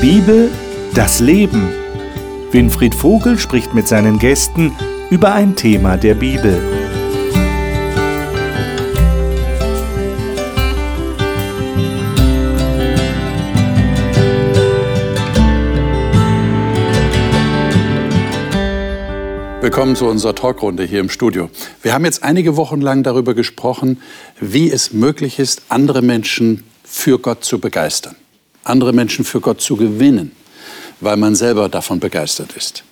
Bibel, das Leben. Winfried Vogel spricht mit seinen Gästen über ein Thema der Bibel. Willkommen zu unserer Talkrunde hier im Studio. Wir haben jetzt einige Wochen lang darüber gesprochen, wie es möglich ist, andere Menschen für Gott zu begeistern, andere Menschen für Gott zu gewinnen, weil man selber davon begeistert ist.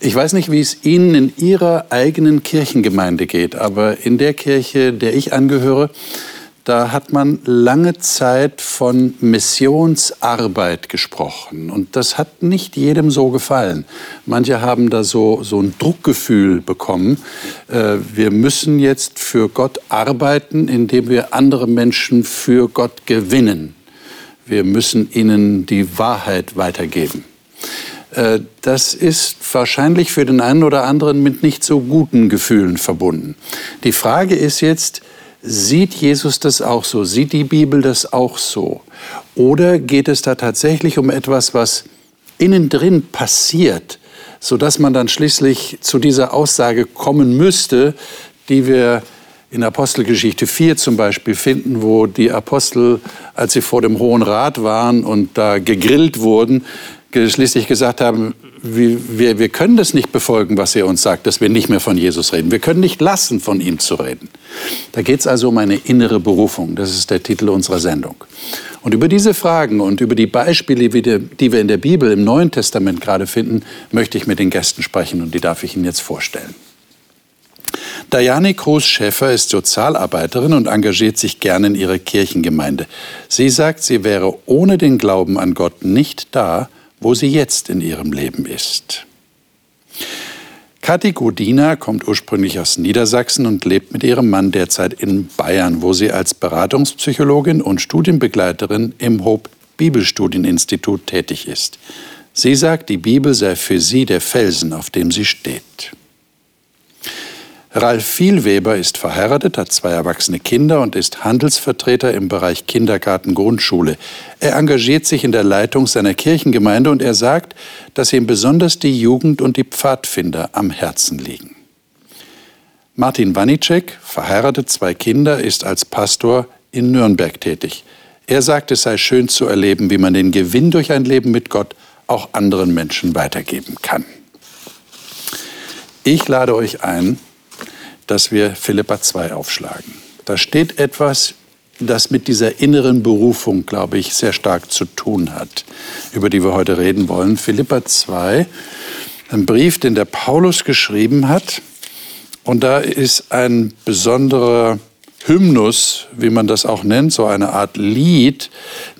Ich weiß nicht, wie es Ihnen in Ihrer eigenen Kirchengemeinde geht, aber in der Kirche, der ich angehöre, da hat man lange Zeit von Missionsarbeit gesprochen. Und das hat nicht jedem so gefallen. Manche haben da so, so ein Druckgefühl bekommen. Äh, wir müssen jetzt für Gott arbeiten, indem wir andere Menschen für Gott gewinnen. Wir müssen ihnen die Wahrheit weitergeben. Äh, das ist wahrscheinlich für den einen oder anderen mit nicht so guten Gefühlen verbunden. Die Frage ist jetzt, Sieht Jesus das auch so? Sieht die Bibel das auch so? Oder geht es da tatsächlich um etwas, was innen drin passiert, sodass man dann schließlich zu dieser Aussage kommen müsste, die wir in Apostelgeschichte 4 zum Beispiel finden, wo die Apostel, als sie vor dem Hohen Rat waren und da gegrillt wurden, schließlich gesagt haben, wir, wir können das nicht befolgen, was er uns sagt, dass wir nicht mehr von Jesus reden. Wir können nicht lassen, von ihm zu reden. Da geht es also um eine innere Berufung. Das ist der Titel unserer Sendung. Und über diese Fragen und über die Beispiele, die wir in der Bibel im Neuen Testament gerade finden, möchte ich mit den Gästen sprechen und die darf ich Ihnen jetzt vorstellen. Diane Groß-Schäffer ist Sozialarbeiterin und engagiert sich gerne in ihrer Kirchengemeinde. Sie sagt, sie wäre ohne den Glauben an Gott nicht da, wo sie jetzt in ihrem Leben ist. Kathi Godina kommt ursprünglich aus Niedersachsen und lebt mit ihrem Mann derzeit in Bayern, wo sie als Beratungspsychologin und Studienbegleiterin im Hope Bibelstudieninstitut tätig ist. Sie sagt, die Bibel sei für sie der Felsen, auf dem sie steht. Ralf Vielweber ist verheiratet, hat zwei erwachsene Kinder und ist Handelsvertreter im Bereich Kindergarten Grundschule. Er engagiert sich in der Leitung seiner Kirchengemeinde und er sagt, dass ihm besonders die Jugend und die Pfadfinder am Herzen liegen. Martin Wanicek, verheiratet, zwei Kinder, ist als Pastor in Nürnberg tätig. Er sagt, es sei schön zu erleben, wie man den Gewinn durch ein Leben mit Gott auch anderen Menschen weitergeben kann. Ich lade euch ein, dass wir Philippa 2 aufschlagen. Da steht etwas, das mit dieser inneren Berufung, glaube ich, sehr stark zu tun hat, über die wir heute reden wollen. Philippa 2, ein Brief, den der Paulus geschrieben hat. Und da ist ein besonderer Hymnus, wie man das auch nennt, so eine Art Lied,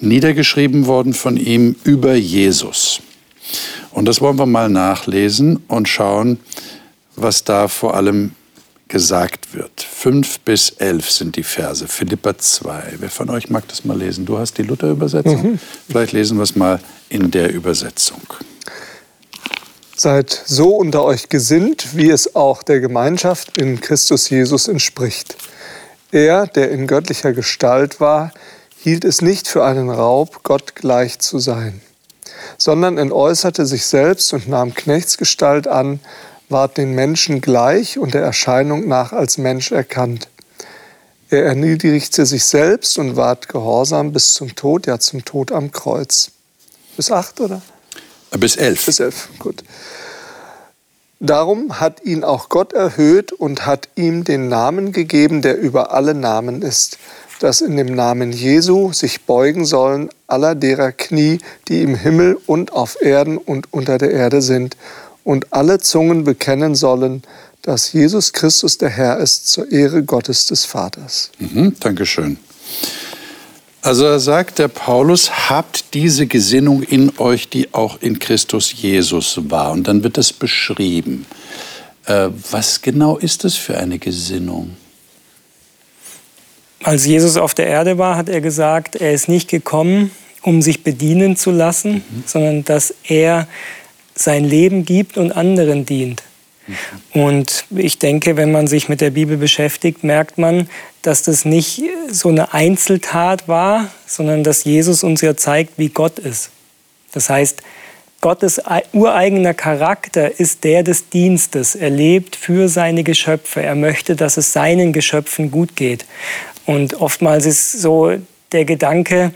niedergeschrieben worden von ihm über Jesus. Und das wollen wir mal nachlesen und schauen, was da vor allem gesagt wird. Fünf bis elf sind die Verse, Philippa 2. Wer von euch mag das mal lesen? Du hast die Luther-Übersetzung. Mhm. Vielleicht lesen wir es mal in der Übersetzung. Seid so unter euch gesinnt, wie es auch der Gemeinschaft in Christus Jesus entspricht. Er, der in göttlicher Gestalt war, hielt es nicht für einen Raub, Gott gleich zu sein, sondern entäußerte sich selbst und nahm Knechtsgestalt an, ward den Menschen gleich und der Erscheinung nach als Mensch erkannt. Er erniedrigte sich selbst und ward gehorsam bis zum Tod, ja zum Tod am Kreuz. Bis acht, oder? Bis elf. Bis elf, gut. Darum hat ihn auch Gott erhöht und hat ihm den Namen gegeben, der über alle Namen ist, dass in dem Namen Jesu sich beugen sollen aller derer Knie, die im Himmel und auf Erden und unter der Erde sind, und alle Zungen bekennen sollen, dass Jesus Christus der Herr ist zur Ehre Gottes des Vaters. Mhm, Dankeschön. Also da sagt der Paulus, habt diese Gesinnung in euch, die auch in Christus Jesus war. Und dann wird das beschrieben. Äh, was genau ist das für eine Gesinnung? Als Jesus auf der Erde war, hat er gesagt, er ist nicht gekommen, um sich bedienen zu lassen, mhm. sondern dass er sein Leben gibt und anderen dient. Und ich denke, wenn man sich mit der Bibel beschäftigt, merkt man, dass das nicht so eine Einzeltat war, sondern dass Jesus uns ja zeigt, wie Gott ist. Das heißt, Gottes ureigener Charakter ist der des Dienstes. Er lebt für seine Geschöpfe. Er möchte, dass es seinen Geschöpfen gut geht. Und oftmals ist so der Gedanke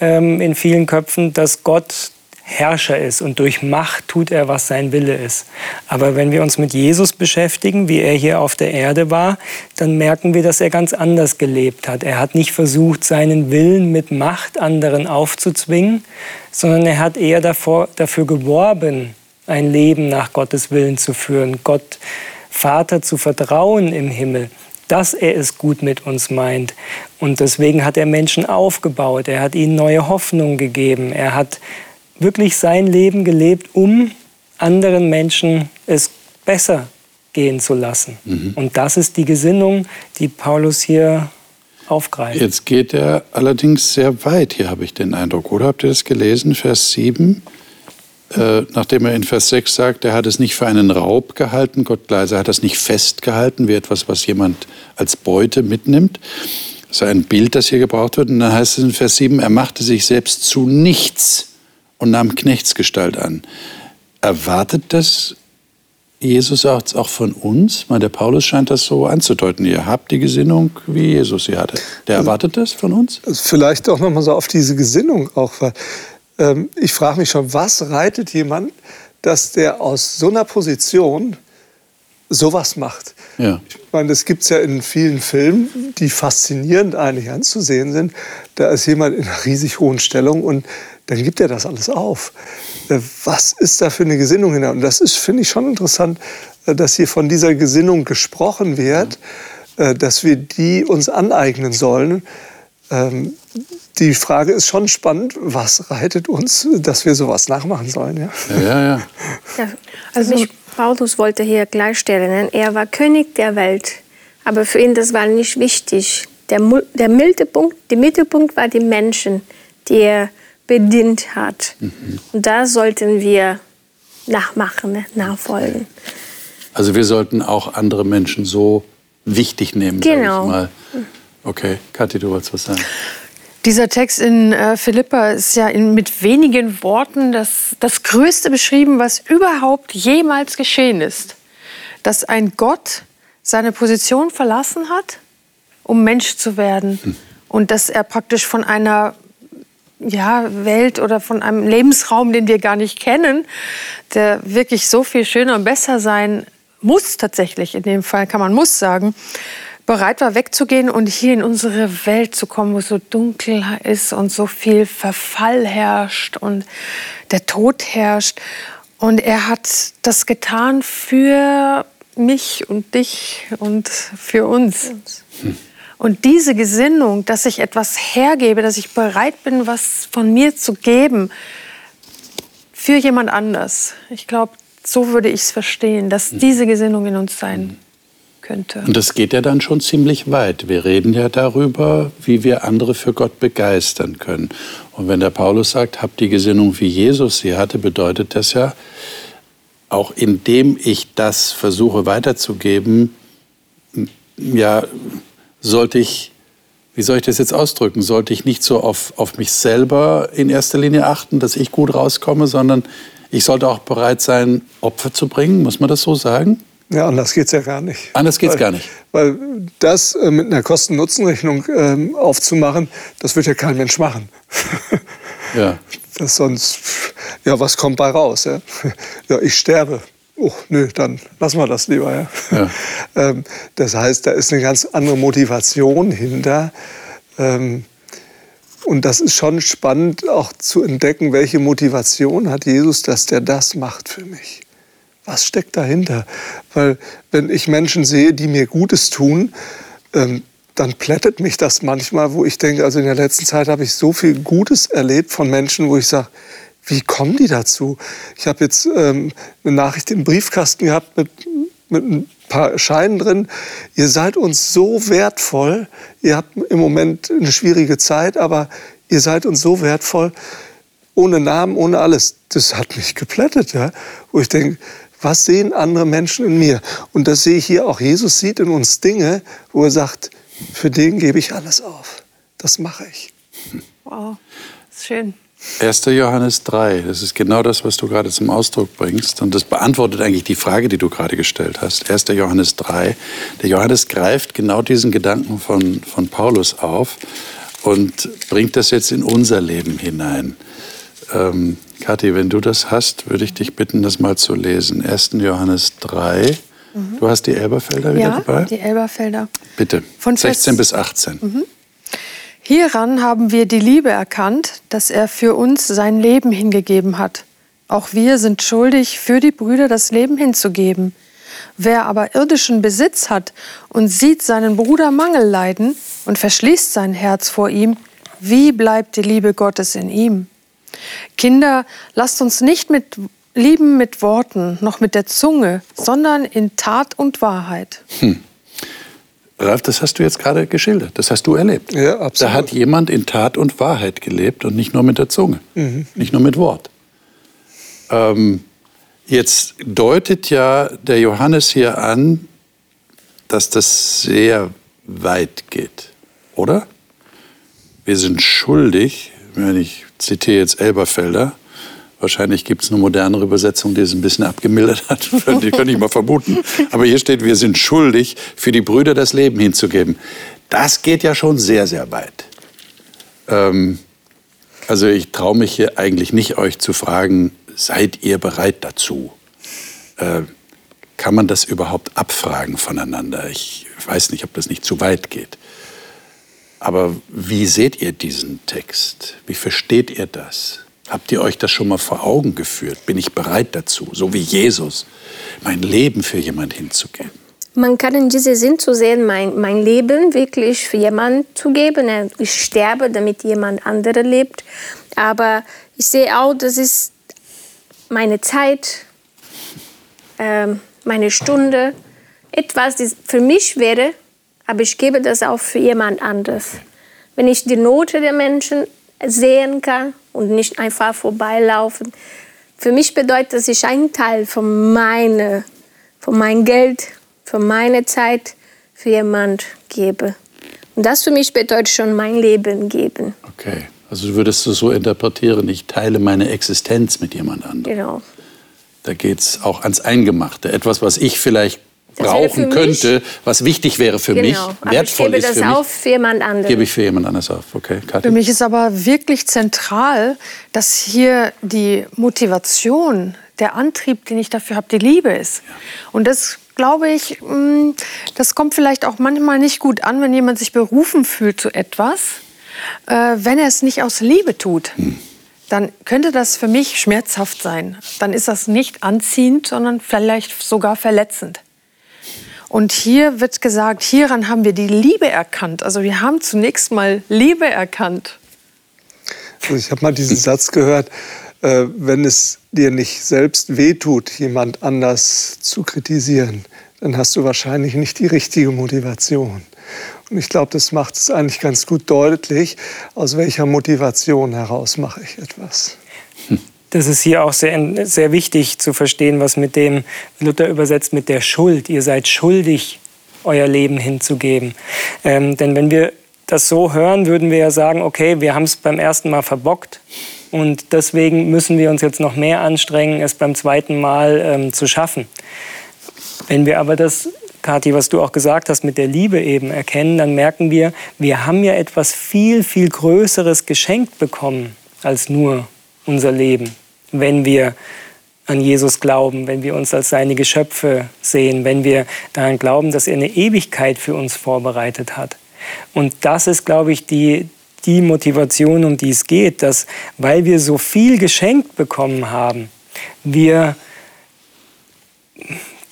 ähm, in vielen Köpfen, dass Gott Herrscher ist und durch Macht tut er, was sein Wille ist. Aber wenn wir uns mit Jesus beschäftigen, wie er hier auf der Erde war, dann merken wir, dass er ganz anders gelebt hat. Er hat nicht versucht, seinen Willen mit Macht anderen aufzuzwingen, sondern er hat eher davor, dafür geworben, ein Leben nach Gottes Willen zu führen, Gott Vater zu vertrauen im Himmel dass er es gut mit uns meint. Und deswegen hat er Menschen aufgebaut, er hat ihnen neue Hoffnung gegeben, er hat wirklich sein Leben gelebt, um anderen Menschen es besser gehen zu lassen. Mhm. Und das ist die Gesinnung, die Paulus hier aufgreift. Jetzt geht er allerdings sehr weit, hier habe ich den Eindruck. Oder habt ihr das gelesen, Vers 7? Äh, nachdem er in Vers 6 sagt, er hat es nicht für einen Raub gehalten, Gott leise hat das nicht festgehalten, wie etwas, was jemand als Beute mitnimmt. Das ist ein Bild, das hier gebraucht wird. Und dann heißt es in Vers 7, er machte sich selbst zu nichts und nahm Knechtsgestalt an. Erwartet das Jesus auch von uns? Meine, der Paulus scheint das so anzudeuten. Ihr habt die Gesinnung, wie Jesus sie hatte. Der erwartet das von uns? Vielleicht auch nochmal so auf diese Gesinnung auch. Ähm, ich frage mich schon, was reitet jemand, dass der aus so einer Position sowas macht? Ja. Ich meine, das gibt es ja in vielen Filmen, die faszinierend eigentlich anzusehen sind. Da ist jemand in einer riesig hohen Stellung und dann gibt er das alles auf. Äh, was ist da für eine Gesinnung hinter? Und das ist, finde ich, schon interessant, äh, dass hier von dieser Gesinnung gesprochen wird, äh, dass wir die uns aneignen sollen. Ähm, die Frage ist schon spannend, was reitet uns, dass wir sowas nachmachen sollen? Ja, ja, ja. ja also mich, Paulus wollte hier gleichstellen, er war König der Welt, aber für ihn das war nicht wichtig. Der, der Mittelpunkt, der Mittelpunkt war die Menschen, die er bedient hat. Mhm. Und da sollten wir nachmachen, ne, nachfolgen. Also wir sollten auch andere Menschen so wichtig nehmen, genau. mal. Okay, Kathi, du wolltest was sagen. Dieser Text in äh, Philippa ist ja in, mit wenigen Worten das, das Größte beschrieben, was überhaupt jemals geschehen ist. Dass ein Gott seine Position verlassen hat, um Mensch zu werden. Hm. Und dass er praktisch von einer ja, Welt oder von einem Lebensraum, den wir gar nicht kennen, der wirklich so viel schöner und besser sein muss tatsächlich, in dem Fall kann man muss sagen, bereit war wegzugehen und hier in unsere Welt zu kommen, wo es so dunkel ist und so viel Verfall herrscht und der Tod herrscht. Und er hat das getan für mich und dich und für uns. Hm. Und diese Gesinnung, dass ich etwas hergebe, dass ich bereit bin, was von mir zu geben für jemand anders. Ich glaube, so würde ich es verstehen, dass mhm. diese Gesinnung in uns sein mhm. könnte. Und das geht ja dann schon ziemlich weit. Wir reden ja darüber, wie wir andere für Gott begeistern können. Und wenn der Paulus sagt, habt die Gesinnung, wie Jesus sie hatte, bedeutet das ja, auch indem ich das versuche weiterzugeben, ja, sollte ich, wie soll ich das jetzt ausdrücken, sollte ich nicht so auf, auf mich selber in erster Linie achten, dass ich gut rauskomme, sondern ich sollte auch bereit sein, Opfer zu bringen, muss man das so sagen? Ja, anders geht es ja gar nicht. Anders geht es gar nicht. Weil das äh, mit einer Kosten-Nutzen-Rechnung äh, aufzumachen, das wird ja kein Mensch machen. ja. Das sonst, ja, was kommt bei raus? Ja, ja ich sterbe oh, nö, dann lassen wir das lieber. Ja. ja. Ähm, das heißt, da ist eine ganz andere Motivation hinter. Ähm, und das ist schon spannend auch zu entdecken, welche Motivation hat Jesus, dass der das macht für mich. Was steckt dahinter? Weil wenn ich Menschen sehe, die mir Gutes tun, ähm, dann plättet mich das manchmal, wo ich denke, also in der letzten Zeit habe ich so viel Gutes erlebt von Menschen, wo ich sage, wie kommen die dazu? Ich habe jetzt ähm, eine Nachricht im Briefkasten gehabt mit, mit ein paar Scheinen drin. Ihr seid uns so wertvoll. Ihr habt im Moment eine schwierige Zeit, aber ihr seid uns so wertvoll. Ohne Namen, ohne alles. Das hat mich geplättet, ja? wo ich denke, was sehen andere Menschen in mir? Und das sehe ich hier auch. Jesus sieht in uns Dinge, wo er sagt, für den gebe ich alles auf. Das mache ich. Wow, das ist schön. 1. Johannes 3, das ist genau das, was du gerade zum Ausdruck bringst. Und das beantwortet eigentlich die Frage, die du gerade gestellt hast. 1. Johannes 3. Der Johannes greift genau diesen Gedanken von, von Paulus auf und bringt das jetzt in unser Leben hinein. Ähm, Kathi, wenn du das hast, würde ich dich bitten, das mal zu lesen. 1. Johannes 3. Mhm. Du hast die Elberfelder wieder ja, dabei? die Elberfelder. Bitte, Von 16 bis 18. Mhm. Hieran haben wir die Liebe erkannt, dass er für uns sein Leben hingegeben hat. Auch wir sind schuldig, für die Brüder das Leben hinzugeben. Wer aber irdischen Besitz hat und sieht seinen Bruder Mangel leiden und verschließt sein Herz vor ihm, wie bleibt die Liebe Gottes in ihm? Kinder, lasst uns nicht mit lieben mit Worten, noch mit der Zunge, sondern in Tat und Wahrheit. Hm. Ralf, das hast du jetzt gerade geschildert. Das hast du erlebt. Ja, absolut. Da hat jemand in Tat und Wahrheit gelebt und nicht nur mit der Zunge, mhm. nicht nur mit Wort. Ähm, jetzt deutet ja der Johannes hier an, dass das sehr weit geht, oder? Wir sind schuldig, wenn ich zitiere jetzt Elberfelder, Wahrscheinlich gibt es eine modernere Übersetzung, die es ein bisschen abgemildert hat. die könnte ich mal vermuten. Aber hier steht, wir sind schuldig, für die Brüder das Leben hinzugeben. Das geht ja schon sehr, sehr weit. Ähm, also ich traue mich hier eigentlich nicht, euch zu fragen, seid ihr bereit dazu? Äh, kann man das überhaupt abfragen voneinander? Ich weiß nicht, ob das nicht zu weit geht. Aber wie seht ihr diesen Text? Wie versteht ihr das? Habt ihr euch das schon mal vor Augen geführt? Bin ich bereit dazu, so wie Jesus, mein Leben für jemand hinzugeben? Man kann in diesem Sinn zu sehen, mein, mein Leben wirklich für jemanden zu geben. Ich sterbe, damit jemand anderes lebt. Aber ich sehe auch, das ist meine Zeit, äh, meine Stunde, etwas, das für mich wäre, aber ich gebe das auch für jemand anderes. Wenn ich die Note der Menschen sehen kann und nicht einfach vorbeilaufen. Für mich bedeutet das, ich einen Teil von, meine, von meinem Geld, von meiner Zeit für jemand gebe. Und das für mich bedeutet schon mein Leben geben. Okay, also du würdest es so interpretieren, ich teile meine Existenz mit jemand anderem. Genau. Da geht es auch ans Eingemachte. Etwas, was ich vielleicht brauchen könnte, was wichtig wäre für genau. mich, wertvoll ist für mich. Ich gebe das auf für jemand anderen. Gebe ich für jemand anders auf, okay. Kathi? Für mich ist aber wirklich zentral, dass hier die Motivation, der Antrieb, den ich dafür habe, die Liebe ist. Ja. Und das glaube ich, mm, das kommt vielleicht auch manchmal nicht gut an, wenn jemand sich berufen fühlt zu etwas, äh, wenn er es nicht aus Liebe tut. Hm dann könnte das für mich schmerzhaft sein. Dann ist das nicht anziehend, sondern vielleicht sogar verletzend. Und hier wird gesagt, hieran haben wir die Liebe erkannt. Also wir haben zunächst mal Liebe erkannt. Also ich habe mal diesen Satz gehört, äh, wenn es dir nicht selbst wehtut, jemand anders zu kritisieren, dann hast du wahrscheinlich nicht die richtige Motivation. Und ich glaube, das macht es eigentlich ganz gut deutlich, aus welcher Motivation heraus mache ich etwas. Hm das ist hier auch sehr, sehr wichtig zu verstehen, was mit dem Luther übersetzt mit der Schuld. Ihr seid schuldig, euer Leben hinzugeben. Ähm, denn wenn wir das so hören, würden wir ja sagen, okay, wir haben es beim ersten Mal verbockt und deswegen müssen wir uns jetzt noch mehr anstrengen, es beim zweiten Mal ähm, zu schaffen. Wenn wir aber das, Kathi, was du auch gesagt hast, mit der Liebe eben erkennen, dann merken wir, wir haben ja etwas viel, viel Größeres geschenkt bekommen als nur unser Leben wenn wir an Jesus glauben, wenn wir uns als seine Geschöpfe sehen, wenn wir daran glauben, dass er eine Ewigkeit für uns vorbereitet hat. Und das ist, glaube ich, die, die Motivation, um die es geht, dass weil wir so viel geschenkt bekommen haben, wir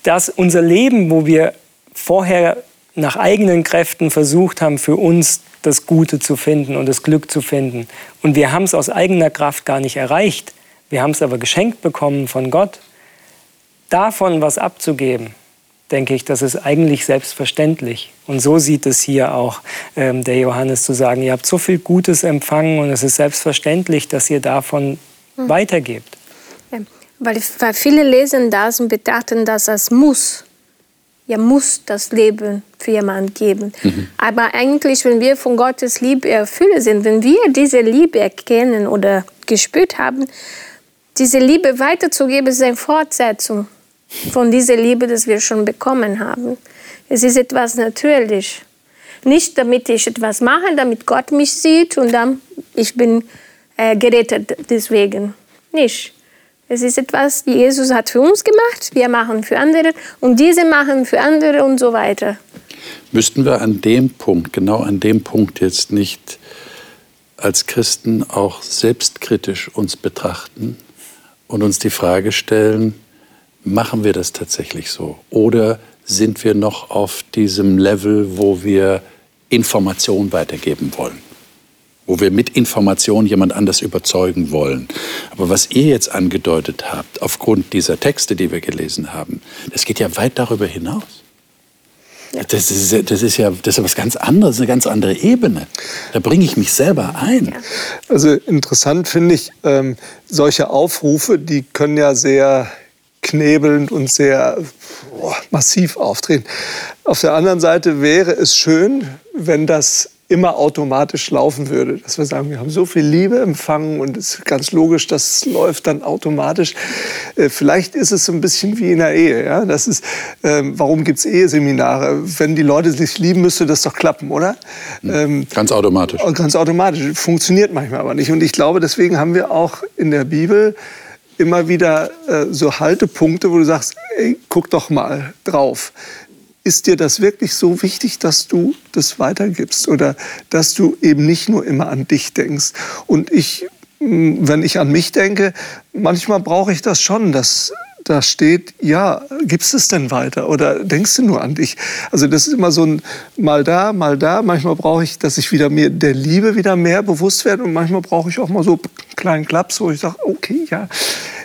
dass unser Leben, wo wir vorher nach eigenen Kräften versucht haben, für uns das Gute zu finden und das Glück zu finden, und wir haben es aus eigener Kraft gar nicht erreicht, wir haben es aber geschenkt bekommen von Gott. Davon was abzugeben, denke ich, das ist eigentlich selbstverständlich. Und so sieht es hier auch ähm, der Johannes zu sagen, ihr habt so viel Gutes empfangen und es ist selbstverständlich, dass ihr davon hm. weitergebt. Ja, weil, weil viele lesen das und betrachten das als Muss. er muss das Leben für jemanden geben. Mhm. Aber eigentlich, wenn wir von Gottes Liebe erfüllt sind, wenn wir diese Liebe erkennen oder gespürt haben, diese Liebe weiterzugeben, ist eine Fortsetzung von dieser Liebe, die wir schon bekommen haben. Es ist etwas Natürliches. Nicht, damit ich etwas mache, damit Gott mich sieht und dann ich bin äh, gerettet deswegen. Nicht. Es ist etwas, die Jesus hat für uns gemacht, wir machen für andere und diese machen für andere und so weiter. Müssten wir an dem Punkt, genau an dem Punkt jetzt nicht als Christen auch selbstkritisch uns betrachten und uns die Frage stellen, machen wir das tatsächlich so? Oder sind wir noch auf diesem Level, wo wir Information weitergeben wollen? wo wir mit Information jemand anders überzeugen wollen. Aber was ihr jetzt angedeutet habt, aufgrund dieser Texte, die wir gelesen haben, das geht ja weit darüber hinaus. Das ist, das ist ja das ist was ganz anderes, eine ganz andere Ebene. Da bringe ich mich selber ein. Also interessant finde ich, ähm, solche Aufrufe, die können ja sehr knebelnd und sehr oh, massiv auftreten. Auf der anderen Seite wäre es schön, wenn das immer automatisch laufen würde. Dass wir sagen, wir haben so viel Liebe empfangen und es ist ganz logisch, das läuft dann automatisch. Äh, vielleicht ist es so ein bisschen wie in der Ehe. Ja? Das ist, ähm, warum gibt es Eheseminare? Wenn die Leute sich lieben, müsste das doch klappen, oder? Hm. Ähm, ganz automatisch. Ganz automatisch. Funktioniert manchmal aber nicht. Und ich glaube, deswegen haben wir auch in der Bibel immer wieder äh, so Haltepunkte, wo du sagst, ey, guck doch mal drauf ist dir das wirklich so wichtig, dass du das weitergibst oder dass du eben nicht nur immer an dich denkst? Und ich, wenn ich an mich denke, manchmal brauche ich das schon, dass da steht, ja, gibst es denn weiter oder denkst du nur an dich? Also das ist immer so ein mal da, mal da. Manchmal brauche ich, dass ich wieder mir der Liebe wieder mehr bewusst werde und manchmal brauche ich auch mal so einen kleinen Klaps, wo ich sage, okay, ja,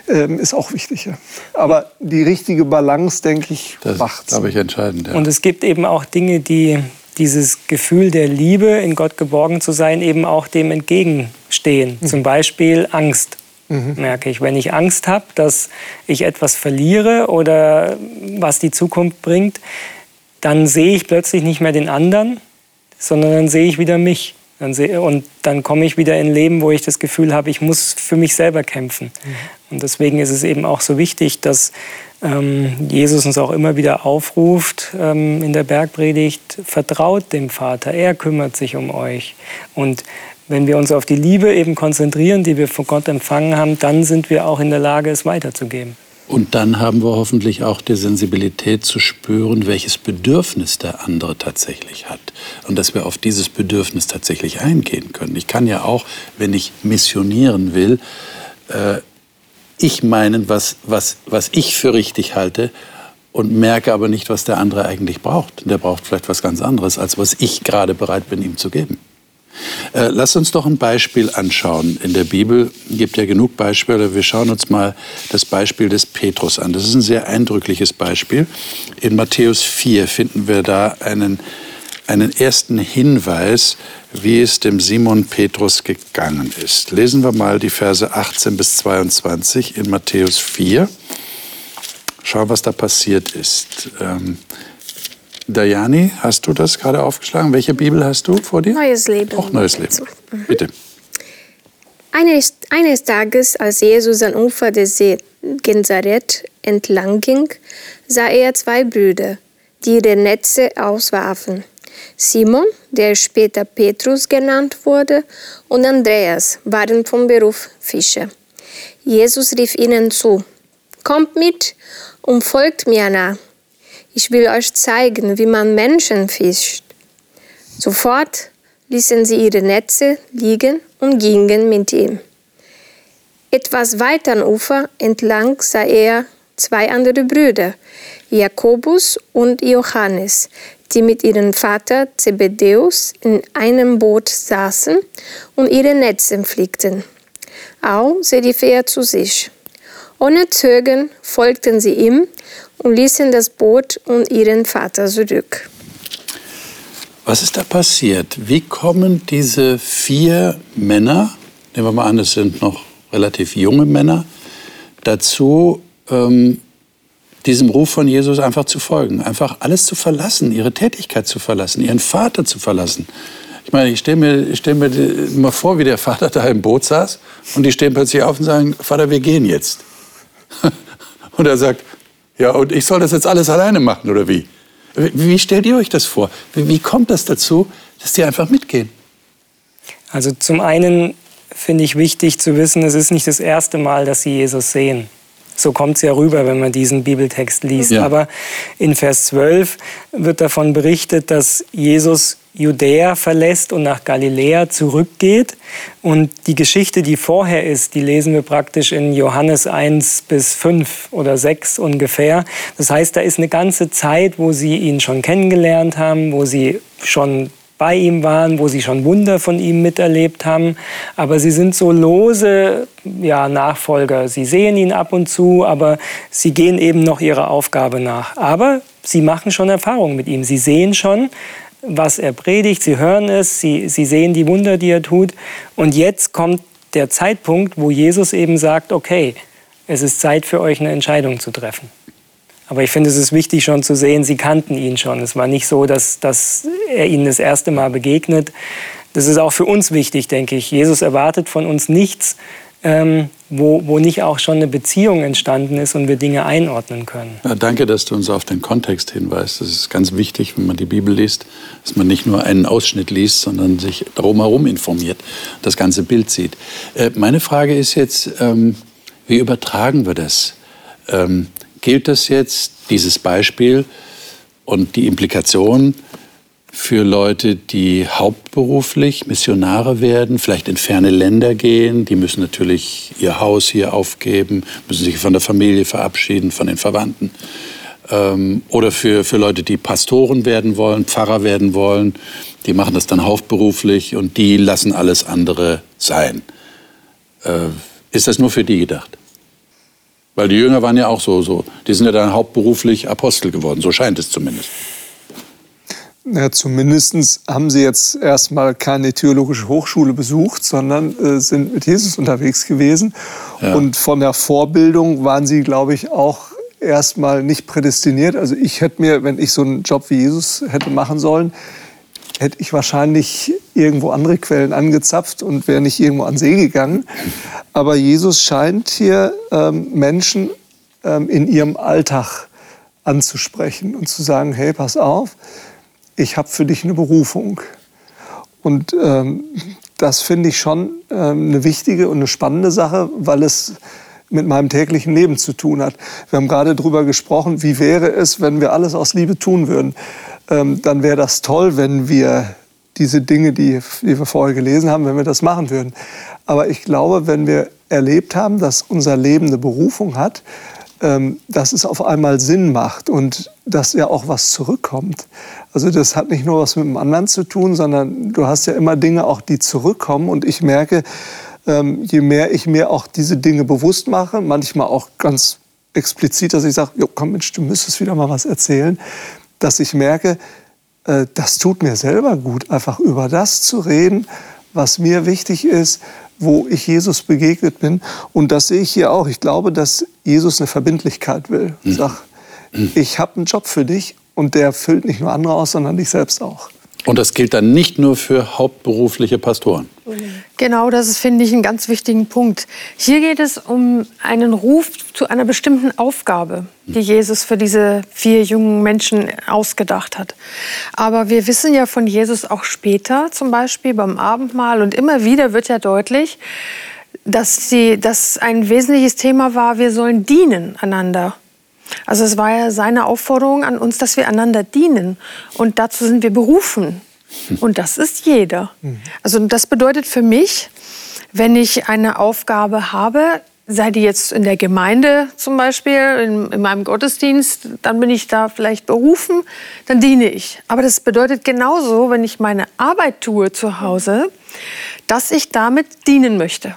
ähm, ist auch wichtig. Ja. Aber die richtige Balance, denke ich, macht Das glaube ich entscheidend. Ja. Und es gibt eben auch Dinge, die dieses Gefühl der Liebe, in Gott geborgen zu sein, eben auch dem entgegenstehen. Mhm. Zum Beispiel Angst. Mhm. Merke ich, wenn ich Angst habe, dass ich etwas verliere oder was die Zukunft bringt, dann sehe ich plötzlich nicht mehr den anderen, sondern dann sehe ich wieder mich. Dann sehe, und dann komme ich wieder in ein Leben, wo ich das Gefühl habe, ich muss für mich selber kämpfen. Mhm. Und deswegen ist es eben auch so wichtig, dass ähm, Jesus uns auch immer wieder aufruft ähm, in der Bergpredigt, vertraut dem Vater, er kümmert sich um euch. Und wenn wir uns auf die Liebe eben konzentrieren, die wir von Gott empfangen haben, dann sind wir auch in der Lage, es weiterzugeben. Und dann haben wir hoffentlich auch die Sensibilität zu spüren, welches Bedürfnis der andere tatsächlich hat. Und dass wir auf dieses Bedürfnis tatsächlich eingehen können. Ich kann ja auch, wenn ich missionieren will, äh, ich meinen, was, was, was ich für richtig halte und merke aber nicht, was der andere eigentlich braucht. Der braucht vielleicht was ganz anderes, als was ich gerade bereit bin, ihm zu geben. Äh, lass uns doch ein Beispiel anschauen. In der Bibel gibt ja genug Beispiele. Wir schauen uns mal das Beispiel des Petrus an. Das ist ein sehr eindrückliches Beispiel. In Matthäus 4 finden wir da einen, einen ersten Hinweis, wie es dem Simon Petrus gegangen ist. Lesen wir mal die Verse 18 bis 22 in Matthäus 4. Schau, was da passiert ist. Ähm, Dayani, hast du das gerade aufgeschlagen? Welche Bibel hast du vor dir? Neues Leben. Auch Neues Leben. Mhm. Bitte. Eines, eines Tages, als Jesus am Ufer des See Genezareth entlang ging, sah er zwei Brüder, die ihre Netze auswarfen. Simon, der später Petrus genannt wurde, und Andreas waren vom Beruf Fischer. Jesus rief ihnen zu, Kommt mit und folgt mir nach. Ich will euch zeigen, wie man Menschen fischt. Sofort ließen sie ihre Netze liegen und gingen mit ihm. Etwas weiter am Ufer entlang sah er zwei andere Brüder, Jakobus und Johannes, die mit ihrem Vater Zebedeus in einem Boot saßen und ihre Netze flickten. Auch sie rief er zu sich. Ohne Zögern folgten sie ihm und ließen das Boot und ihren Vater zurück. Was ist da passiert? Wie kommen diese vier Männer, nehmen wir mal an, es sind noch relativ junge Männer, dazu, ähm, diesem Ruf von Jesus einfach zu folgen, einfach alles zu verlassen, ihre Tätigkeit zu verlassen, ihren Vater zu verlassen. Ich meine, ich stelle mir, stell mir mal vor, wie der Vater da im Boot saß und die stehen plötzlich auf und sagen, Vater, wir gehen jetzt. Und er sagt, ja, und ich soll das jetzt alles alleine machen, oder wie? Wie stellt ihr euch das vor? Wie kommt das dazu, dass die einfach mitgehen? Also zum einen finde ich wichtig zu wissen, es ist nicht das erste Mal, dass sie Jesus sehen. So kommt es ja rüber, wenn man diesen Bibeltext liest. Ja. Aber in Vers 12 wird davon berichtet, dass Jesus Judäa verlässt und nach Galiläa zurückgeht. Und die Geschichte, die vorher ist, die lesen wir praktisch in Johannes 1 bis 5 oder 6 ungefähr. Das heißt, da ist eine ganze Zeit, wo sie ihn schon kennengelernt haben, wo sie schon bei ihm waren, wo sie schon Wunder von ihm miterlebt haben. Aber sie sind so lose ja, Nachfolger. Sie sehen ihn ab und zu, aber sie gehen eben noch ihrer Aufgabe nach. Aber sie machen schon Erfahrungen mit ihm. Sie sehen schon, was er predigt, sie hören es, sie, sie sehen die Wunder, die er tut. Und jetzt kommt der Zeitpunkt, wo Jesus eben sagt, okay, es ist Zeit für euch eine Entscheidung zu treffen. Aber ich finde, es ist wichtig schon zu sehen, sie kannten ihn schon. Es war nicht so, dass, dass er ihnen das erste Mal begegnet. Das ist auch für uns wichtig, denke ich. Jesus erwartet von uns nichts, ähm, wo, wo nicht auch schon eine Beziehung entstanden ist und wir Dinge einordnen können. Ja, danke, dass du uns auf den Kontext hinweist. Das ist ganz wichtig, wenn man die Bibel liest, dass man nicht nur einen Ausschnitt liest, sondern sich drumherum informiert, das ganze Bild sieht. Äh, meine Frage ist jetzt, ähm, wie übertragen wir das? Ähm, gilt das jetzt, dieses Beispiel und die Implikation für Leute, die hauptberuflich Missionare werden, vielleicht in ferne Länder gehen. Die müssen natürlich ihr Haus hier aufgeben, müssen sich von der Familie verabschieden, von den Verwandten. Ähm, oder für, für Leute, die Pastoren werden wollen, Pfarrer werden wollen, die machen das dann hauptberuflich und die lassen alles andere sein. Äh, ist das nur für die gedacht? Weil die Jünger waren ja auch so, so. Die sind ja dann hauptberuflich Apostel geworden, so scheint es zumindest. Ja, zumindest haben sie jetzt erstmal keine theologische Hochschule besucht, sondern äh, sind mit Jesus unterwegs gewesen. Ja. Und von der Vorbildung waren sie, glaube ich, auch erstmal nicht prädestiniert. Also ich hätte mir, wenn ich so einen Job wie Jesus hätte machen sollen, hätte ich wahrscheinlich irgendwo andere Quellen angezapft und wäre nicht irgendwo an See gegangen. Aber Jesus scheint hier ähm, Menschen ähm, in ihrem Alltag anzusprechen und zu sagen, hey, pass auf, ich habe für dich eine Berufung. Und ähm, das finde ich schon ähm, eine wichtige und eine spannende Sache, weil es mit meinem täglichen Leben zu tun hat. Wir haben gerade darüber gesprochen, wie wäre es, wenn wir alles aus Liebe tun würden ähm, dann wäre das toll, wenn wir diese Dinge, die, die wir vorher gelesen haben, wenn wir das machen würden. Aber ich glaube, wenn wir erlebt haben, dass unser Leben eine Berufung hat, ähm, dass es auf einmal Sinn macht und dass ja auch was zurückkommt. Also das hat nicht nur was mit dem anderen zu tun, sondern du hast ja immer Dinge auch, die zurückkommen. Und ich merke, ähm, je mehr ich mir auch diese Dinge bewusst mache, manchmal auch ganz explizit, dass ich sage, komm Mensch, du müsstest wieder mal was erzählen, dass ich merke, äh, das tut mir selber gut, einfach über das zu reden, was mir wichtig ist, wo ich Jesus begegnet bin. Und das sehe ich hier auch. Ich glaube, dass Jesus eine Verbindlichkeit will. Mhm. Sag, ich habe einen Job für dich und der füllt nicht nur andere aus, sondern dich selbst auch. Und das gilt dann nicht nur für hauptberufliche Pastoren. Genau, das ist, finde ich, einen ganz wichtigen Punkt. Hier geht es um einen Ruf zu einer bestimmten Aufgabe, die Jesus für diese vier jungen Menschen ausgedacht hat. Aber wir wissen ja von Jesus auch später, zum Beispiel beim Abendmahl, und immer wieder wird ja deutlich, dass, sie, dass ein wesentliches Thema war, wir sollen dienen einander. Also es war ja seine Aufforderung an uns, dass wir einander dienen. Und dazu sind wir berufen. Und das ist jeder. Also das bedeutet für mich, wenn ich eine Aufgabe habe, sei die jetzt in der Gemeinde zum Beispiel, in, in, meinem Gottesdienst, dann bin ich da vielleicht berufen, dann diene ich. Aber das bedeutet genauso, wenn ich meine Arbeit tue zu Hause, dass ich damit dienen möchte.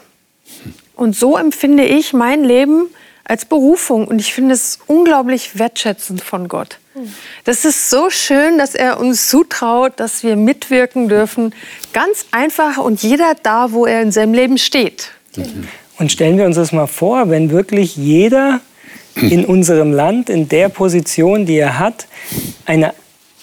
Und so empfinde ich mein Leben als Berufung. Und ich finde es unglaublich wertschätzend von Gott. Das ist so schön, dass er uns zutraut, dass wir mitwirken dürfen. Ganz einfach und jeder da, wo er in seinem Leben steht. Und stellen wir uns das mal vor, wenn wirklich jeder in unserem Land, in der Position, die er hat, eine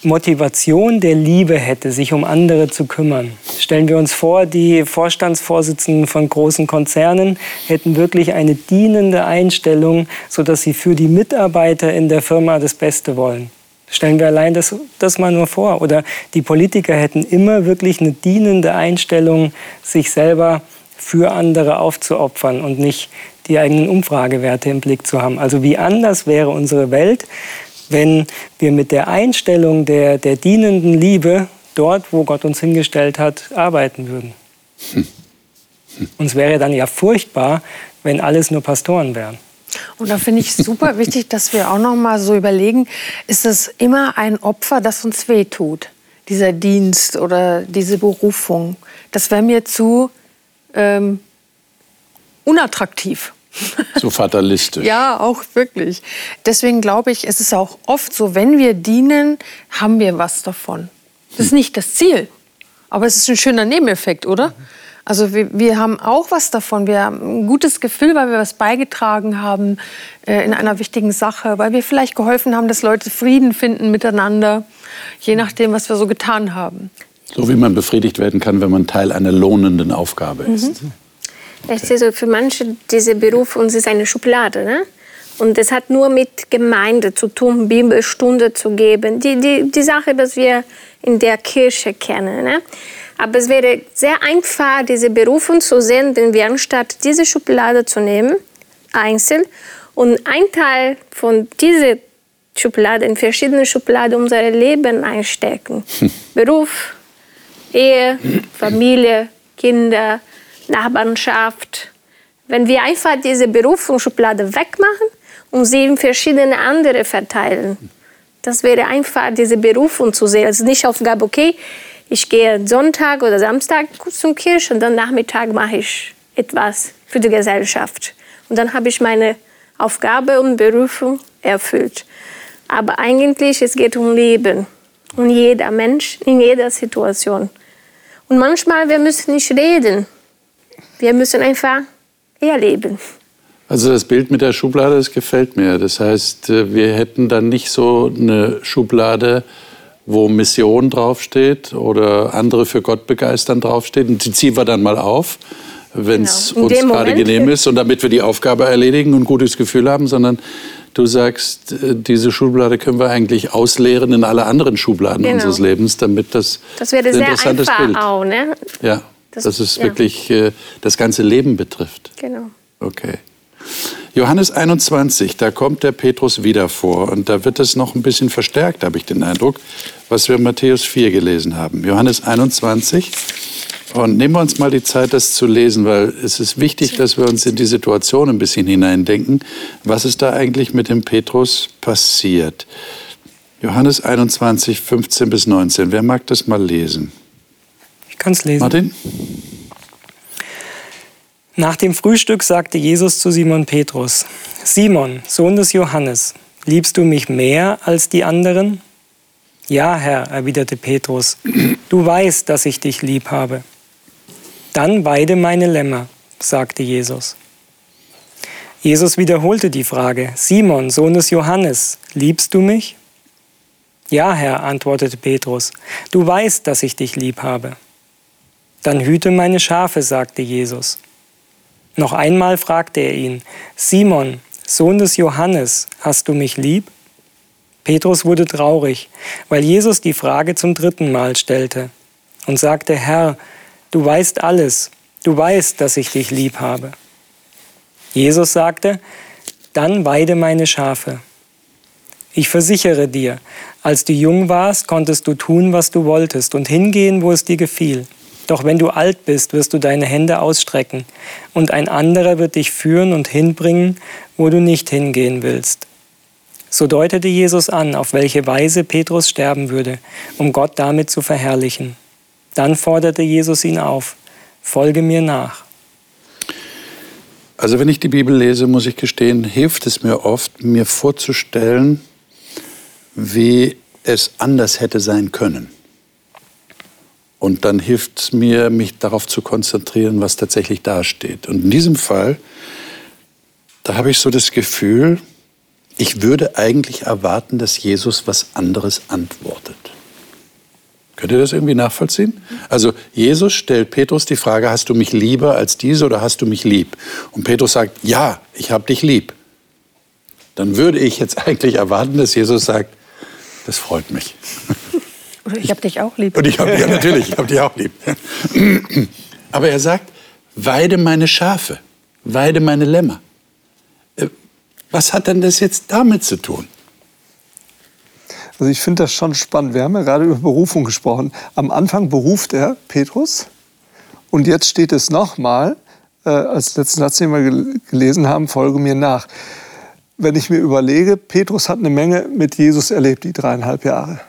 Motivation der Liebe hätte, sich um andere zu kümmern. Stellen wir uns vor, die Vorstandsvorsitzenden von großen Konzernen hätten wirklich eine dienende Einstellung, sodass sie für die Mitarbeiter in der Firma das Beste wollen. Stellen wir allein das, das mal nur vor. Oder die Politiker hätten immer wirklich eine dienende Einstellung, sich selber für andere aufzuopfern und nicht die eigenen Umfragewerte im Blick zu haben. Also wie anders wäre unsere Welt, wenn wir mit der Einstellung der, der dienenden Liebe dort, wo Gott uns hingestellt hat, arbeiten würden. Hm. Hm. Es wäre dann ja furchtbar, wenn alles nur Pastoren wären. Und da finde ich super wichtig, dass wir auch noch mal so überlegen, ist es immer ein Opfer, das uns wehtut, dieser Dienst oder diese Berufung? Das wäre mir zu ähm, unattraktiv. So fatalistisch. ja, auch wirklich. Deswegen glaube ich, es ist auch oft so, wenn wir dienen, haben wir was davon. Das ist nicht das Ziel, aber es ist ein schöner Nebeneffekt, oder? Also wir, wir haben auch was davon. Wir haben ein gutes Gefühl, weil wir was beigetragen haben äh, in einer wichtigen Sache, weil wir vielleicht geholfen haben, dass Leute Frieden finden miteinander, je nachdem, was wir so getan haben. So wie man befriedigt werden kann, wenn man Teil einer lohnenden Aufgabe ist. Mhm. Sehe so für manche diese Beruf uns ist eine Schublade, ne? Und es hat nur mit Gemeinde zu tun, Bibelstunde zu geben. Die, die, die Sache, dass wir in der Kirche kennen. Ne? Aber es wäre sehr einfach, diese Berufung zu sehen, wenn wir anstatt diese Schublade zu nehmen, einzeln, und ein Teil von dieser Schublade in verschiedene Schubladen unser Leben einstecken. Beruf, Ehe, Familie, Kinder, Nachbarschaft. Wenn wir einfach diese Berufungsschublade wegmachen und sie in verschiedene andere verteilen, das wäre einfach diese Berufung zu sehen. Also nicht Aufgabe, okay, ich gehe Sonntag oder Samstag zum Kirche und dann Nachmittag mache ich etwas für die Gesellschaft. Und dann habe ich meine Aufgabe und Berufung erfüllt. Aber eigentlich es geht um Leben. Und jeder Mensch in jeder Situation. Und manchmal wir müssen nicht reden. Wir müssen einfach erleben. Also das Bild mit der Schublade, das gefällt mir. Das heißt, äh, wir hätten dann nicht so eine Schublade, wo Mission draufsteht oder andere für Gott begeistern draufsteht. Und die ziehen wir dann mal auf, wenn es genau. uns gerade genehm ist und damit wir die Aufgabe erledigen und ein gutes Gefühl haben, sondern du sagst, äh, diese Schublade können wir eigentlich ausleeren in alle anderen Schubladen genau. unseres Lebens, damit das Das wäre sehr einfach Bild. auch, ne? Ja, das, dass es ja. wirklich äh, das ganze Leben betrifft. Genau. Okay. Johannes 21, da kommt der Petrus wieder vor und da wird es noch ein bisschen verstärkt, habe ich den Eindruck, was wir in Matthäus 4 gelesen haben. Johannes 21. Und nehmen wir uns mal die Zeit, das zu lesen, weil es ist wichtig, dass wir uns in die Situation ein bisschen hineindenken. Was ist da eigentlich mit dem Petrus passiert? Johannes 21, 15 bis 19. Wer mag das mal lesen? Ich kann es lesen. Martin? Nach dem Frühstück sagte Jesus zu Simon Petrus, Simon, Sohn des Johannes, liebst du mich mehr als die anderen? Ja, Herr, erwiderte Petrus, du weißt, dass ich dich lieb habe. Dann weide meine Lämmer, sagte Jesus. Jesus wiederholte die Frage, Simon, Sohn des Johannes, liebst du mich? Ja, Herr, antwortete Petrus, du weißt, dass ich dich lieb habe. Dann hüte meine Schafe, sagte Jesus. Noch einmal fragte er ihn, Simon, Sohn des Johannes, hast du mich lieb? Petrus wurde traurig, weil Jesus die Frage zum dritten Mal stellte und sagte, Herr, du weißt alles, du weißt, dass ich dich lieb habe. Jesus sagte, dann weide meine Schafe. Ich versichere dir, als du jung warst, konntest du tun, was du wolltest und hingehen, wo es dir gefiel. Doch wenn du alt bist, wirst du deine Hände ausstrecken, und ein anderer wird dich führen und hinbringen, wo du nicht hingehen willst. So deutete Jesus an, auf welche Weise Petrus sterben würde, um Gott damit zu verherrlichen. Dann forderte Jesus ihn auf, folge mir nach. Also wenn ich die Bibel lese, muss ich gestehen, hilft es mir oft, mir vorzustellen, wie es anders hätte sein können. Und dann hilft es mir, mich darauf zu konzentrieren, was tatsächlich dasteht. Und in diesem Fall, da habe ich so das Gefühl, ich würde eigentlich erwarten, dass Jesus was anderes antwortet. Könnt ihr das irgendwie nachvollziehen? Also Jesus stellt Petrus die Frage, hast du mich lieber als diese oder hast du mich lieb? Und Petrus sagt, ja, ich habe dich lieb. Dann würde ich jetzt eigentlich erwarten, dass Jesus sagt, das freut mich. Oder ich habe dich auch lieb. Und ich habe ja natürlich, ich habe dich auch lieb. Aber er sagt, weide meine Schafe, weide meine Lämmer. Äh, was hat denn das jetzt damit zu tun? Also ich finde das schon spannend. Wir haben ja gerade über Berufung gesprochen. Am Anfang beruft er Petrus und jetzt steht es nochmal, äh, als letzten Satz, den wir gelesen haben, folge mir nach. Wenn ich mir überlege, Petrus hat eine Menge mit Jesus erlebt, die dreieinhalb Jahre.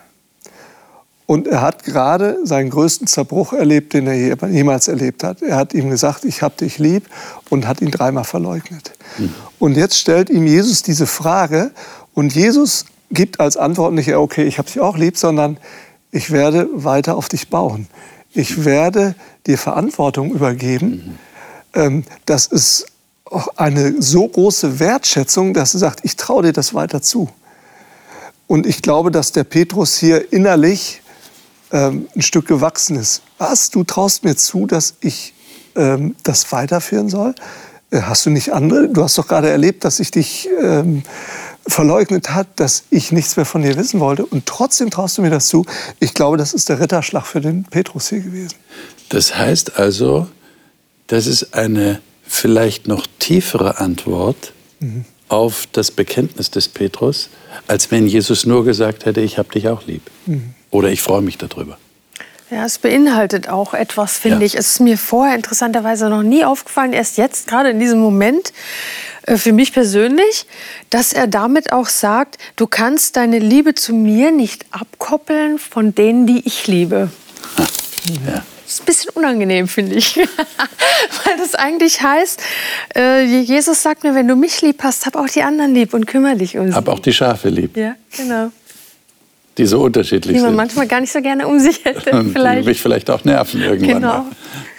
Und er hat gerade seinen größten Zerbruch erlebt, den er jemals erlebt hat. Er hat ihm gesagt, ich habe dich lieb und hat ihn dreimal verleugnet. Mhm. Und jetzt stellt ihm Jesus diese Frage und Jesus gibt als Antwort nicht, okay, ich habe dich auch lieb, sondern ich werde weiter auf dich bauen. Ich werde dir Verantwortung übergeben. Mhm. Das ist eine so große Wertschätzung, dass er sagt, ich traue dir das weiter zu. Und ich glaube, dass der Petrus hier innerlich ähm, ein Stück gewachsen ist. Was? Du traust mir zu, dass ich ähm, das weiterführen soll? Äh, hast du nicht andere? Du hast doch gerade erlebt, dass ich dich ähm, verleugnet hat, dass ich nichts mehr von dir wissen wollte. Und trotzdem traust du mir das zu. Ich glaube, das ist der Ritterschlag für den Petrus hier gewesen. Das heißt also, das ist eine vielleicht noch tiefere Antwort mhm. auf das Bekenntnis des Petrus, als wenn Jesus nur gesagt hätte, ich habe dich auch lieb. Mhm. Oder ich freue mich darüber. Ja, es beinhaltet auch etwas, finde ja. ich. Es ist mir vorher interessanterweise noch nie aufgefallen, erst jetzt, gerade in diesem Moment, äh, für mich persönlich, dass er damit auch sagt, du kannst deine Liebe zu mir nicht abkoppeln von denen, die ich liebe. Ja. Das ist ein bisschen unangenehm, finde ich. Weil das eigentlich heißt, äh, Jesus sagt mir, wenn du mich lieb hast, hab auch die anderen lieb und kümmere dich um sie. Hab auch die Schafe lieb. Ja, genau die so unterschiedlich die man sind. manchmal gar nicht so gerne um sich hätte. Vielleicht. Die mich vielleicht auch nerven irgendwann. Genau.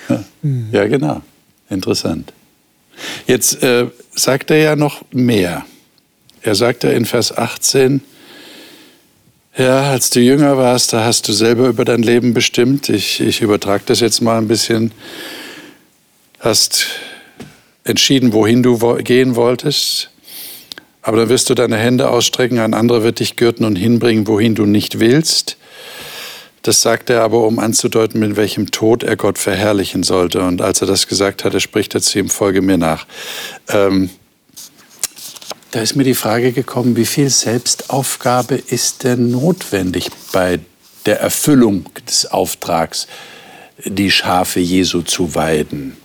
Ja, genau. Interessant. Jetzt äh, sagt er ja noch mehr. Er sagt ja in Vers 18, ja, als du jünger warst, da hast du selber über dein Leben bestimmt. Ich, ich übertrage das jetzt mal ein bisschen. Hast entschieden, wohin du gehen wolltest. Aber dann wirst du deine Hände ausstrecken, ein anderer wird dich gürten und hinbringen, wohin du nicht willst. Das sagt er aber, um anzudeuten, mit welchem Tod er Gott verherrlichen sollte. Und als er das gesagt hatte, spricht er zu ihm, folge mir nach. Ähm, da ist mir die Frage gekommen, wie viel Selbstaufgabe ist denn notwendig bei der Erfüllung des Auftrags, die Schafe Jesu zu weiden?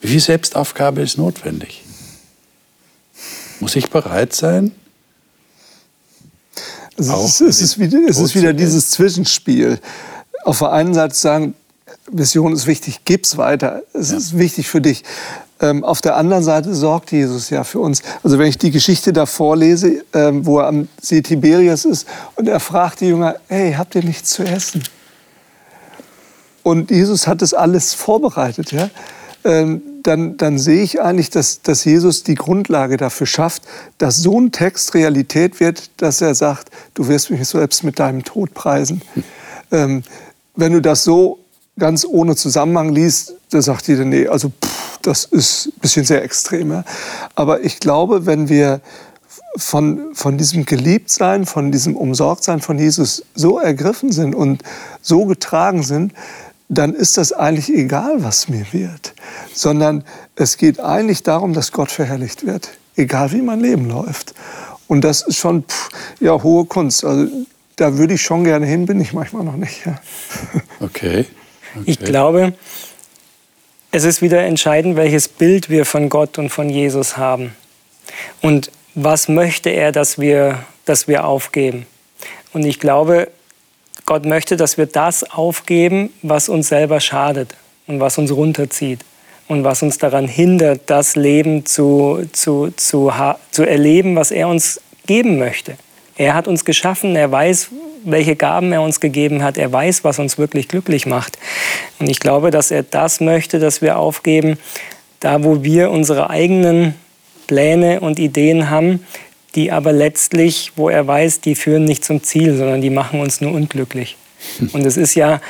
Wie viel Selbstaufgabe ist notwendig? Muss ich bereit sein? Also es, ist, es, ist wieder, es ist wieder dieses Zwischenspiel. Auf der einen Seite sagen, Mission ist wichtig, gib's weiter, es ja. ist wichtig für dich. Ähm, auf der anderen Seite sorgt Jesus ja für uns. Also wenn ich die Geschichte da vorlese, ähm, wo er am See Tiberias ist und er fragt die Jünger, hey, habt ihr nichts zu essen? Und Jesus hat das alles vorbereitet. Ja? Ähm, dann, dann sehe ich eigentlich, dass, dass Jesus die Grundlage dafür schafft, dass so ein Text Realität wird, dass er sagt, du wirst mich selbst mit deinem Tod preisen. Ähm, wenn du das so ganz ohne Zusammenhang liest, da sagt jeder, nee, also pff, das ist ein bisschen sehr extrem. Ja? Aber ich glaube, wenn wir von, von diesem Geliebtsein, von diesem Umsorgtsein von Jesus so ergriffen sind und so getragen sind, dann ist das eigentlich egal, was mir wird, sondern es geht eigentlich darum, dass Gott verherrlicht wird, egal wie mein Leben läuft. Und das ist schon pff, ja hohe Kunst. Also da würde ich schon gerne hin, bin ich manchmal noch nicht. Ja. Okay. okay. Ich glaube, es ist wieder entscheidend, welches Bild wir von Gott und von Jesus haben. Und was möchte er, dass wir, dass wir aufgeben? Und ich glaube, Gott möchte, dass wir das aufgeben, was uns selber schadet und was uns runterzieht und was uns daran hindert, das Leben zu, zu, zu, zu erleben, was er uns geben möchte. Er hat uns geschaffen, er weiß, welche Gaben er uns gegeben hat, er weiß, was uns wirklich glücklich macht. Und ich glaube, dass er das möchte, dass wir aufgeben, da wo wir unsere eigenen Pläne und Ideen haben, die aber letztlich, wo er weiß, die führen nicht zum Ziel, sondern die machen uns nur unglücklich. Und es ist ja,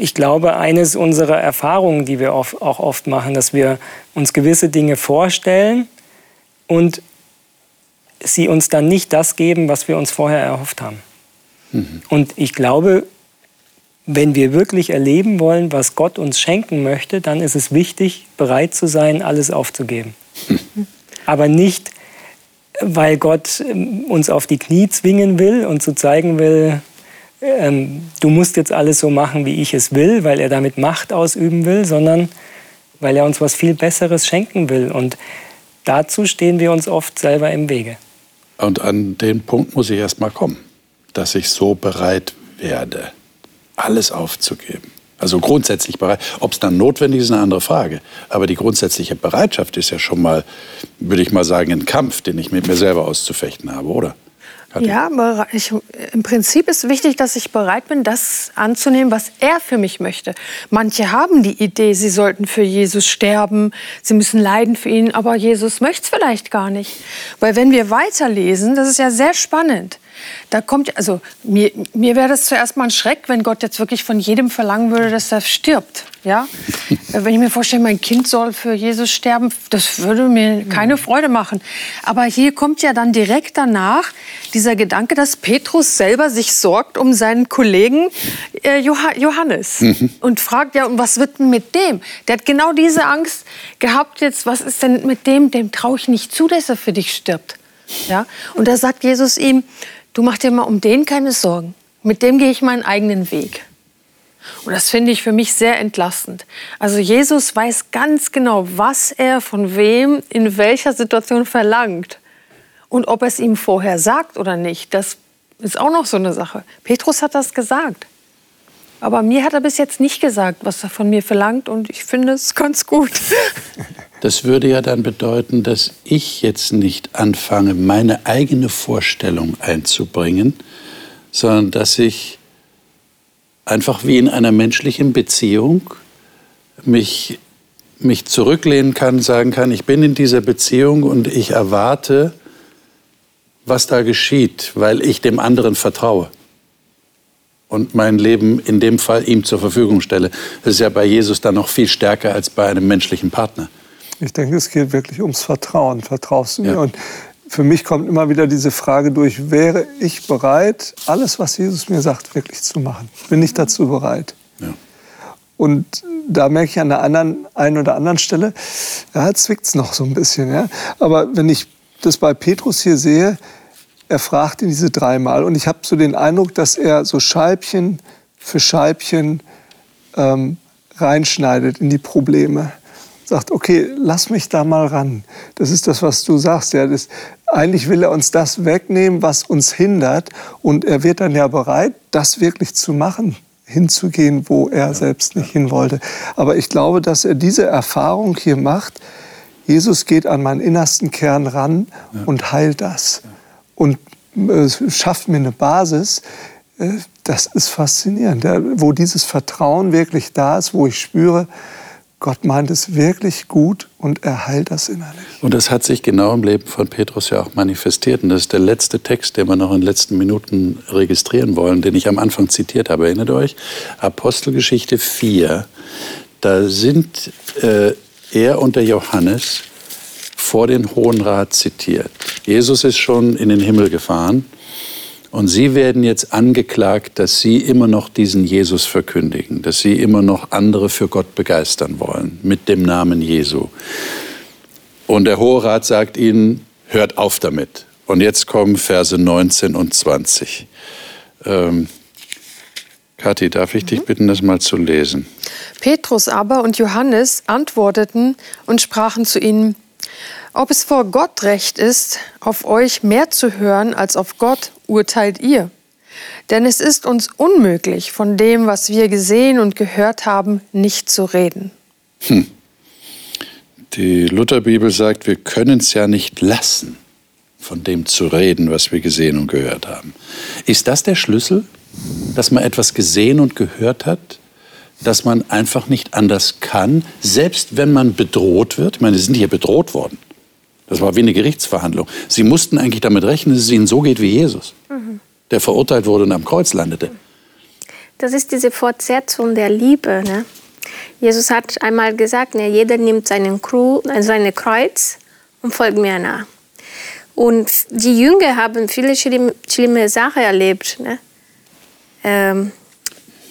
ich glaube, eines unserer Erfahrungen, die wir auch oft machen, dass wir uns gewisse Dinge vorstellen und sie uns dann nicht das geben, was wir uns vorher erhofft haben. Mhm. Und ich glaube, wenn wir wirklich erleben wollen, was Gott uns schenken möchte, dann ist es wichtig, bereit zu sein, alles aufzugeben. Mhm. Aber nicht, weil Gott ähm, uns auf die Knie zwingen will und zu zeigen will, ähm, du musst jetzt alles so machen, wie ich es will, weil er damit Macht ausüben will, sondern weil er uns was viel Besseres schenken will. Und dazu stehen wir uns oft selber im Wege. Und an den Punkt muss ich erst mal kommen, dass ich so bereit werde, alles aufzugeben. Also grundsätzlich bereit. Ob es dann notwendig ist, ist eine andere Frage. Aber die grundsätzliche Bereitschaft ist ja schon mal, würde ich mal sagen, ein Kampf, den ich mit mir selber auszufechten habe, oder? Ja, ich, im Prinzip ist wichtig, dass ich bereit bin, das anzunehmen, was er für mich möchte. Manche haben die Idee, sie sollten für Jesus sterben, sie müssen leiden für ihn, aber Jesus möchte es vielleicht gar nicht. Weil wenn wir weiterlesen, das ist ja sehr spannend, da kommt, also mir, mir wäre das zuerst mal ein Schreck, wenn Gott jetzt wirklich von jedem verlangen würde, dass er stirbt. Ja? wenn ich mir vorstelle, mein Kind soll für Jesus sterben, das würde mir keine mhm. Freude machen. Aber hier kommt ja dann direkt danach dieser Gedanke, dass Petrus selber sich sorgt um seinen Kollegen äh, Johannes mhm. und fragt ja, was wird denn mit dem? Der hat genau diese Angst gehabt jetzt, was ist denn mit dem? Dem traue ich nicht zu, dass er für dich stirbt. Ja? Und da sagt Jesus ihm, du mach dir mal um den keine Sorgen. Mit dem gehe ich meinen eigenen Weg. Und das finde ich für mich sehr entlastend. Also Jesus weiß ganz genau, was er von wem in welcher Situation verlangt. Und ob er es ihm vorher sagt oder nicht, das ist auch noch so eine Sache. Petrus hat das gesagt. Aber mir hat er bis jetzt nicht gesagt, was er von mir verlangt. Und ich finde es ganz gut. Das würde ja dann bedeuten, dass ich jetzt nicht anfange, meine eigene Vorstellung einzubringen, sondern dass ich einfach wie in einer menschlichen Beziehung mich, mich zurücklehnen kann, sagen kann, ich bin in dieser Beziehung und ich erwarte, was da geschieht, weil ich dem anderen vertraue und mein Leben in dem Fall ihm zur Verfügung stelle. Das ist ja bei Jesus dann noch viel stärker als bei einem menschlichen Partner. Ich denke, es geht wirklich ums Vertrauen. Vertraust du mir? Ja. Und für mich kommt immer wieder diese Frage durch, wäre ich bereit, alles, was Jesus mir sagt, wirklich zu machen? Bin ich dazu bereit? Ja. Und da merke ich an der anderen, einen oder anderen Stelle, ja, zwickt es noch so ein bisschen. Ja? Aber wenn ich das bei Petrus hier sehe, er fragt ihn diese dreimal. Und ich habe so den Eindruck, dass er so Scheibchen für Scheibchen ähm, reinschneidet in die Probleme sagt, okay, lass mich da mal ran. Das ist das, was du sagst. Ja, das, eigentlich will er uns das wegnehmen, was uns hindert. Und er wird dann ja bereit, das wirklich zu machen, hinzugehen, wo er selbst nicht hin wollte. Aber ich glaube, dass er diese Erfahrung hier macht. Jesus geht an meinen innersten Kern ran ja. und heilt das. Und äh, schafft mir eine Basis, äh, das ist faszinierend, wo dieses Vertrauen wirklich da ist, wo ich spüre, Gott meint es wirklich gut und er heilt das innerlich. Und das hat sich genau im Leben von Petrus ja auch manifestiert. Und das ist der letzte Text, den wir noch in den letzten Minuten registrieren wollen, den ich am Anfang zitiert habe. Erinnert euch? Apostelgeschichte 4. Da sind äh, er und der Johannes vor den Hohen Rat zitiert. Jesus ist schon in den Himmel gefahren und Sie werden jetzt angeklagt, dass Sie immer noch diesen Jesus verkündigen, dass Sie immer noch andere für Gott begeistern wollen mit dem Namen Jesu. Und der Hohe Rat sagt Ihnen, hört auf damit. Und jetzt kommen Verse 19 und 20. Ähm, Kathi, darf ich dich bitten, das mal zu lesen? Petrus aber und Johannes antworteten und sprachen zu ihnen, ob es vor Gott recht ist, auf euch mehr zu hören als auf Gott, urteilt ihr. Denn es ist uns unmöglich, von dem, was wir gesehen und gehört haben, nicht zu reden. Hm. Die Lutherbibel sagt, wir können es ja nicht lassen, von dem zu reden, was wir gesehen und gehört haben. Ist das der Schlüssel, dass man etwas gesehen und gehört hat, dass man einfach nicht anders kann, selbst wenn man bedroht wird? Ich meine, sie sind hier bedroht worden Das war wie eine Gerichtsverhandlung. Sie mussten eigentlich damit rechnen, dass es ihnen so geht wie Jesus, mhm. der verurteilt wurde und am Kreuz landete. Das ist diese Fortsetzung der Liebe. Ne? Jesus hat einmal gesagt, ne, jeder nimmt seinen Crew, seine Kreuz und folgt mir nach. Und die Jünger haben viele schlimme, schlimme Sachen erlebt. Ne? Ähm,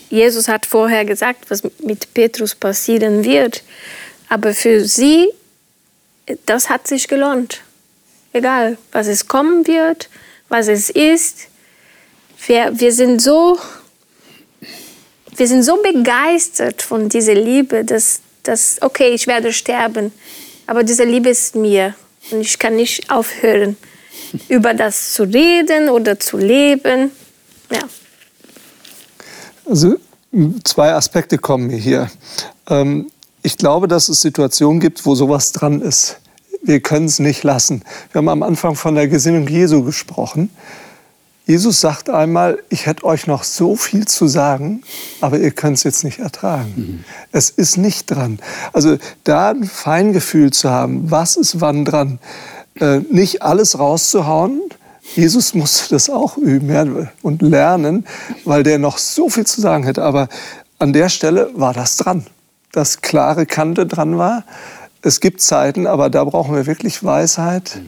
Jesus hat vorher gesagt, was mit Petrus passieren wird. Aber für sie, das hat sich gelohnt. Egal, was es kommen wird, was es ist. Wir, wir, sind, so, wir sind so begeistert von dieser Liebe, dass, dass, okay, ich werde sterben, aber diese Liebe ist mir und ich kann nicht aufhören, über das zu reden oder zu leben. Ja. Also zwei Aspekte kommen mir hier. Ähm, ich glaube, dass es Situationen gibt, wo sowas dran ist. Wir können es nicht lassen. Wir haben am Anfang von der Gesinnung Jesu gesprochen. Jesus sagt einmal, ich hätte euch noch so viel zu sagen, aber ihr könnt es jetzt nicht ertragen. Mhm. Es ist nicht dran. Also da ein Feingefühl zu haben, was ist wann dran, äh, nicht alles rauszuhauen, Jesus musste das auch üben ja, und lernen, weil der noch so viel zu sagen hätte. Aber an der Stelle war das dran, dass klare Kante dran war. Es gibt Zeiten, aber da brauchen wir wirklich Weisheit,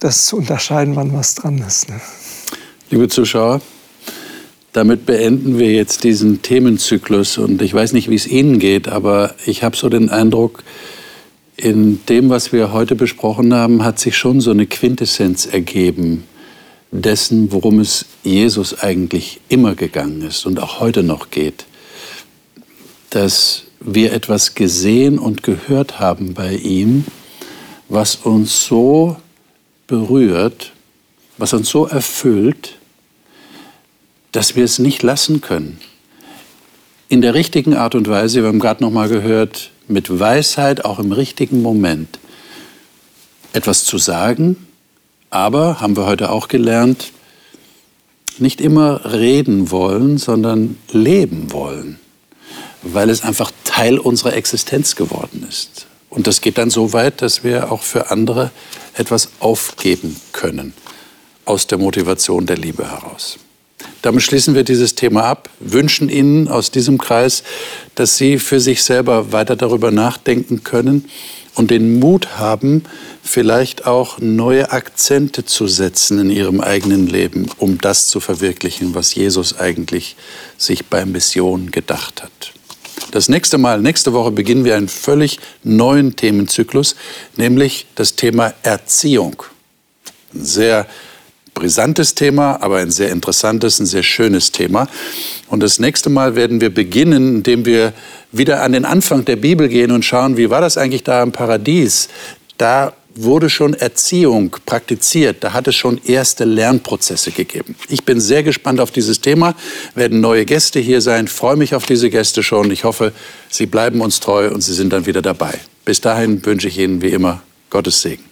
das zu unterscheiden, wann was dran ist. Ne? Liebe Zuschauer, damit beenden wir jetzt diesen Themenzyklus. Und ich weiß nicht, wie es Ihnen geht, aber ich habe so den Eindruck, in dem, was wir heute besprochen haben, hat sich schon so eine Quintessenz ergeben dessen, worum es Jesus eigentlich immer gegangen ist und auch heute noch geht. Dass wir etwas gesehen und gehört haben bei ihm, was uns so berührt, was uns so erfüllt, dass wir es nicht lassen können. In der richtigen Art und Weise, wir haben gerade noch mal gehört, mit Weisheit auch im richtigen Moment etwas zu sagen, aber, haben wir heute auch gelernt, nicht immer reden wollen, sondern leben wollen, weil es einfach Teil unserer Existenz geworden ist. Und das geht dann so weit, dass wir auch für andere etwas aufgeben können, aus der Motivation der Liebe heraus. Damit schließen wir dieses Thema ab, wünschen Ihnen aus diesem Kreis, dass Sie für sich selber weiter darüber nachdenken können und den Mut haben, vielleicht auch neue Akzente zu setzen in Ihrem eigenen Leben, um das zu verwirklichen, was Jesus eigentlich sich bei Mission gedacht hat. Das nächste Mal, nächste Woche beginnen wir einen völlig neuen Themenzyklus, nämlich das Thema Erziehung. Ein sehr brisantes Thema, aber ein sehr interessantes, ein sehr schönes Thema. Und das nächste Mal werden wir beginnen, indem wir wieder an den Anfang der Bibel gehen und schauen, wie war das eigentlich da im Paradies? Da wurde schon Erziehung praktiziert, da hat es schon erste Lernprozesse gegeben. Ich bin sehr gespannt auf dieses Thema, werden neue Gäste hier sein, freue mich auf diese Gäste schon. Ich hoffe, Sie bleiben uns treu und Sie sind dann wieder dabei. Bis dahin wünsche ich Ihnen wie immer Gottes Segen.